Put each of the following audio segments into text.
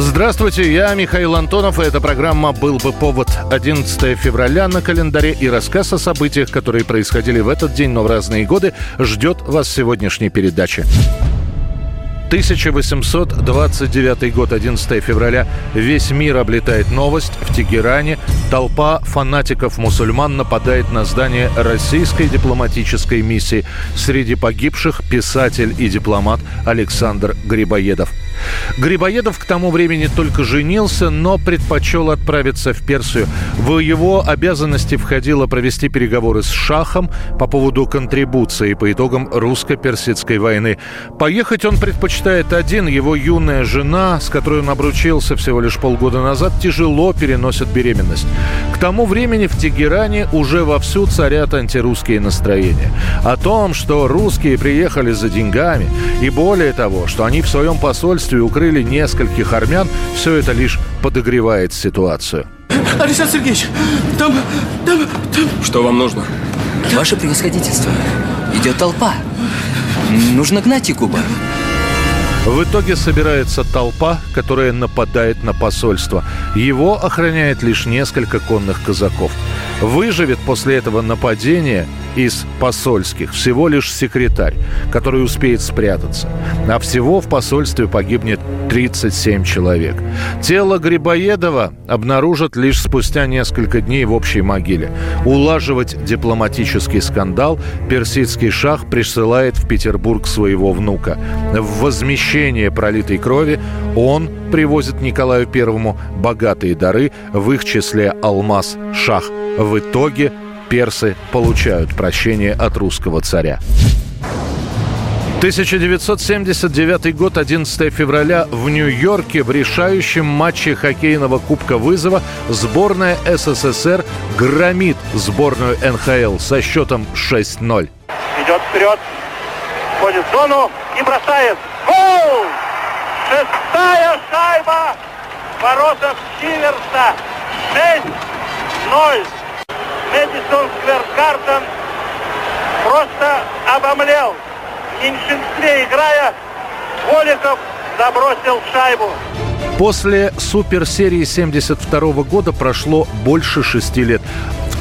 Здравствуйте, я Михаил Антонов, и эта программа «Был бы повод» 11 февраля на календаре и рассказ о событиях, которые происходили в этот день, но в разные годы, ждет вас сегодняшней передачи. 1829 год, 11 февраля. Весь мир облетает новость. В Тегеране толпа фанатиков-мусульман нападает на здание российской дипломатической миссии. Среди погибших писатель и дипломат Александр Грибоедов. Грибоедов к тому времени только женился, но предпочел отправиться в Персию. В его обязанности входило провести переговоры с Шахом по поводу контрибуции по итогам русско-персидской войны. Поехать он предпочитает один. Его юная жена, с которой он обручился всего лишь полгода назад, тяжело переносит беременность. К тому времени в Тегеране уже вовсю царят антирусские настроения. О том, что русские приехали за деньгами, и более того, что они в своем посольстве посольстве укрыли нескольких армян, все это лишь подогревает ситуацию. Александр Сергеевич, там, там, там... Что вам нужно? Ваше превосходительство, идет толпа. Нужно гнать Якуба. В итоге собирается толпа, которая нападает на посольство. Его охраняет лишь несколько конных казаков. Выживет после этого нападения из посольских всего лишь секретарь, который успеет спрятаться. А всего в посольстве погибнет 37 человек. Тело Грибоедова обнаружат лишь спустя несколько дней в общей могиле. Улаживать дипломатический скандал персидский шах присылает в Петербург своего внука. В возмещение пролитой крови он привозит Николаю Первому богатые дары, в их числе алмаз шах. В итоге персы получают прощение от русского царя. 1979 год, 11 февраля в Нью-Йорке в решающем матче хоккейного Кубка Вызова сборная СССР громит сборную НХЛ со счетом 6-0. Идет вперед, входит в зону и бросает. Гол! Шестая шайба воротах Сиверса. 6-0. Мэдисон Сквер Гарден просто обомлел. В меньшинстве играя, Голиков забросил шайбу. После суперсерии 72 года прошло больше шести лет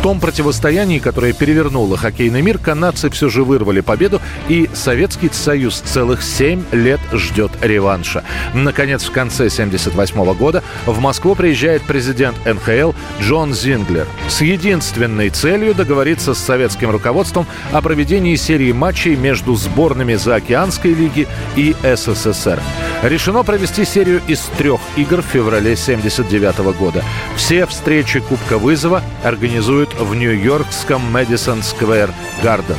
том противостоянии, которое перевернуло хоккейный мир, канадцы все же вырвали победу, и Советский Союз целых семь лет ждет реванша. Наконец, в конце 1978 года в Москву приезжает президент НХЛ Джон Зинглер с единственной целью договориться с советским руководством о проведении серии матчей между сборными Заокеанской лиги и СССР. Решено провести серию из трех игр в феврале 1979 года. Все встречи Кубка вызова организуют в нью-йоркском Мэдисон Сквер Гарден.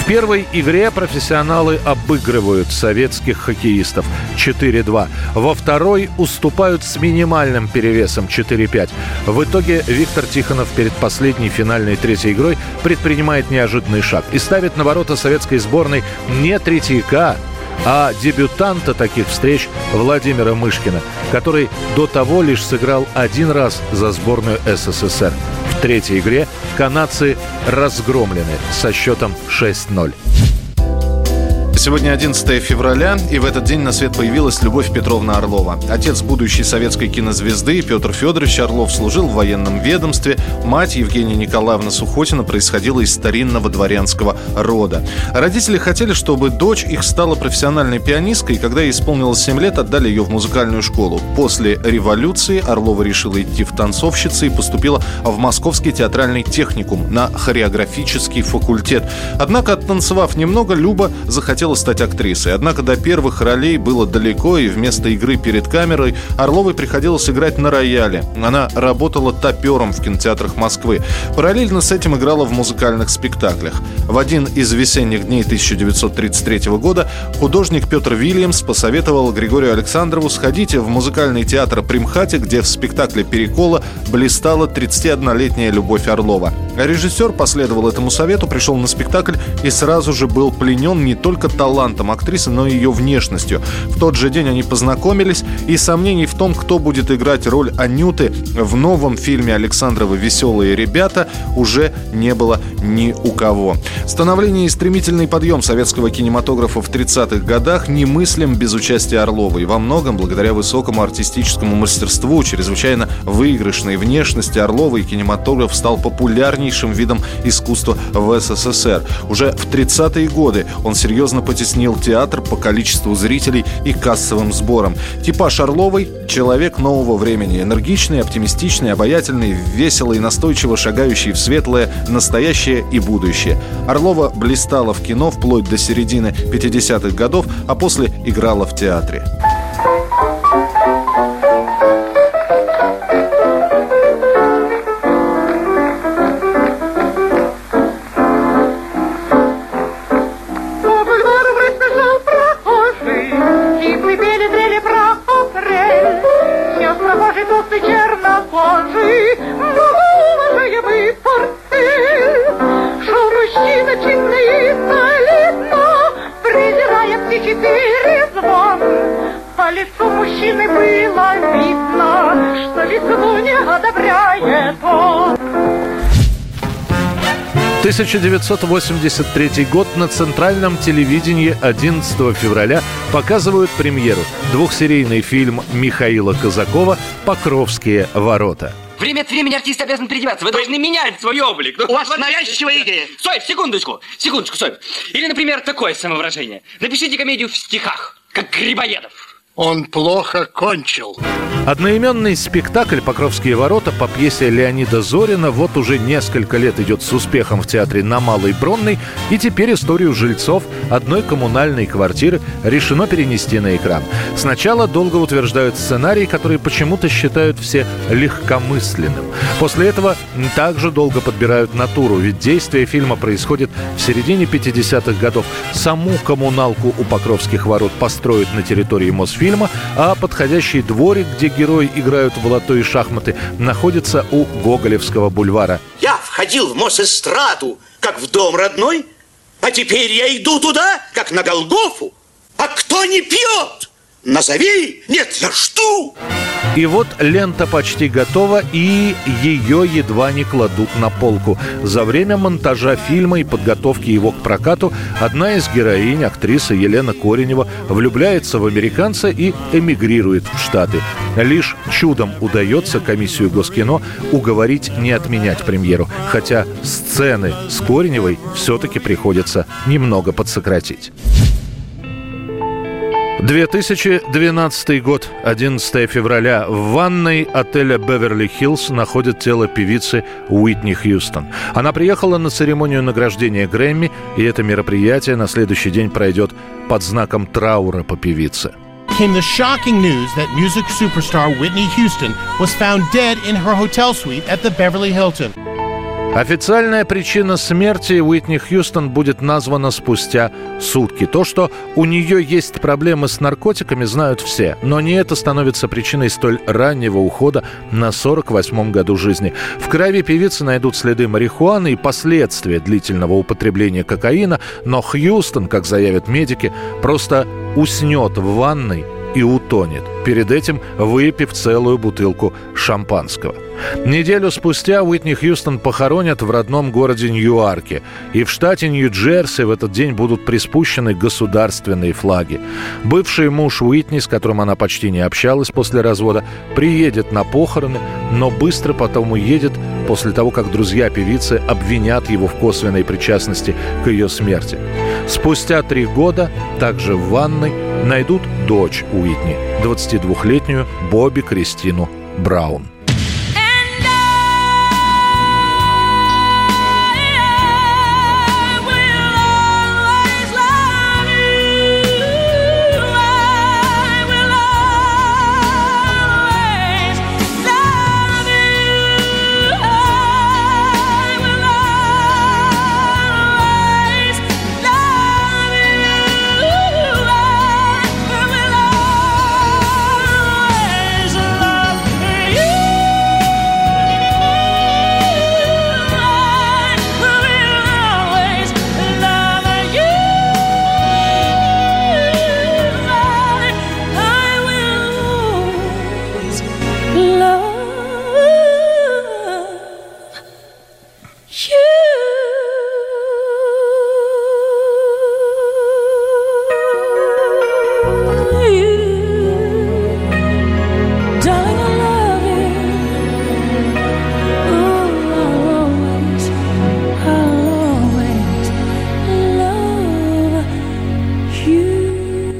В первой игре профессионалы обыгрывают советских хоккеистов 4-2. Во второй уступают с минимальным перевесом 4-5. В итоге Виктор Тихонов перед последней финальной третьей игрой предпринимает неожиданный шаг и ставит на ворота советской сборной не третьяка, а дебютанта таких встреч Владимира Мышкина, который до того лишь сыграл один раз за сборную СССР. В третьей игре канадцы разгромлены со счетом 6-0. Сегодня 11 февраля, и в этот день на свет появилась Любовь Петровна Орлова. Отец будущей советской кинозвезды Петр Федорович Орлов служил в военном ведомстве. Мать Евгения Николаевна Сухотина происходила из старинного дворянского рода. Родители хотели, чтобы дочь их стала профессиональной пианисткой, и когда ей исполнилось 7 лет, отдали ее в музыкальную школу. После революции Орлова решила идти в танцовщицы и поступила в Московский театральный техникум на хореографический факультет. Однако, оттанцевав немного, Люба захотела хотела стать актрисой. Однако до первых ролей было далеко, и вместо игры перед камерой Орловой приходилось играть на рояле. Она работала топером в кинотеатрах Москвы. Параллельно с этим играла в музыкальных спектаклях. В один из весенних дней 1933 года художник Петр Вильямс посоветовал Григорию Александрову сходить в музыкальный театр Примхате, где в спектакле «Перекола» блистала 31-летняя Любовь Орлова. Режиссер последовал этому совету, пришел на спектакль и сразу же был пленен не только талантом актрисы, но и ее внешностью. В тот же день они познакомились, и сомнений в том, кто будет играть роль Анюты в новом фильме Александрова «Веселые ребята» уже не было ни у кого. Становление и стремительный подъем советского кинематографа в 30-х годах немыслим без участия Орловой. Во многом благодаря высокому артистическому мастерству, чрезвычайно выигрышной внешности Орловой кинематограф стал популярнейшим видом искусства в СССР. Уже в 30-е годы он серьезно потеснил театр по количеству зрителей и кассовым сборам. Типаж Орловой – человек нового времени, энергичный, оптимистичный, обаятельный, весело и настойчиво шагающий в светлое настоящее и будущее. Орлова блистала в кино вплоть до середины 50-х годов, а после играла в театре. Четыре 1983 год на центральном телевидении 11 февраля показывают премьеру. Двухсерийный фильм Михаила Казакова «Покровские ворота». Время от времени артист обязан переодеваться. Вы должны менять свой облик. Ну, У вас навязчивая идея. Стой, секундочку, секундочку, стой. Или, например, такое самовыражение. Напишите комедию в стихах, как Грибоедов. Он плохо кончил. Одноименный спектакль «Покровские ворота» по пьесе Леонида Зорина вот уже несколько лет идет с успехом в театре на Малой Бронной, и теперь историю жильцов одной коммунальной квартиры решено перенести на экран. Сначала долго утверждают сценарий, который почему-то считают все легкомысленным. После этого также долго подбирают натуру, ведь действие фильма происходит в середине 50-х годов. Саму коммуналку у Покровских ворот построят на территории Мосфильма, фильма, а подходящий дворик, где герои играют в лото и шахматы, находится у Гоголевского бульвара. Я входил в Мосэстраду, как в дом родной, а теперь я иду туда, как на Голгофу. А кто не пьет? Назови! Нет, я жду! И вот лента почти готова, и ее едва не кладут на полку. За время монтажа фильма и подготовки его к прокату одна из героинь, актриса Елена Коренева, влюбляется в американца и эмигрирует в Штаты. Лишь чудом удается комиссию Госкино уговорить не отменять премьеру, хотя сцены с Кореневой все-таки приходится немного подсократить. 2012 год, 11 февраля. В ванной отеля «Беверли-Хиллз» находят тело певицы Уитни Хьюстон. Она приехала на церемонию награждения Грэмми, и это мероприятие на следующий день пройдет под знаком траура по певице. came the shocking news that music superstar Whitney Houston was found dead in her hotel suite at the Beverly Hilton. Официальная причина смерти Уитни Хьюстон будет названа спустя сутки. То, что у нее есть проблемы с наркотиками, знают все. Но не это становится причиной столь раннего ухода на 48-м году жизни. В крови певицы найдут следы марихуаны и последствия длительного употребления кокаина. Но Хьюстон, как заявят медики, просто уснет в ванной и утонет, перед этим выпив целую бутылку шампанского. Неделю спустя Уитни Хьюстон похоронят в родном городе Ньюарке. И в штате Нью-Джерси в этот день будут приспущены государственные флаги. Бывший муж Уитни, с которым она почти не общалась после развода, приедет на похороны, но быстро потом уедет после того, как друзья певицы обвинят его в косвенной причастности к ее смерти. Спустя три года, также в ванной, найдут дочь Уитни, 22-летнюю Бобби Кристину Браун.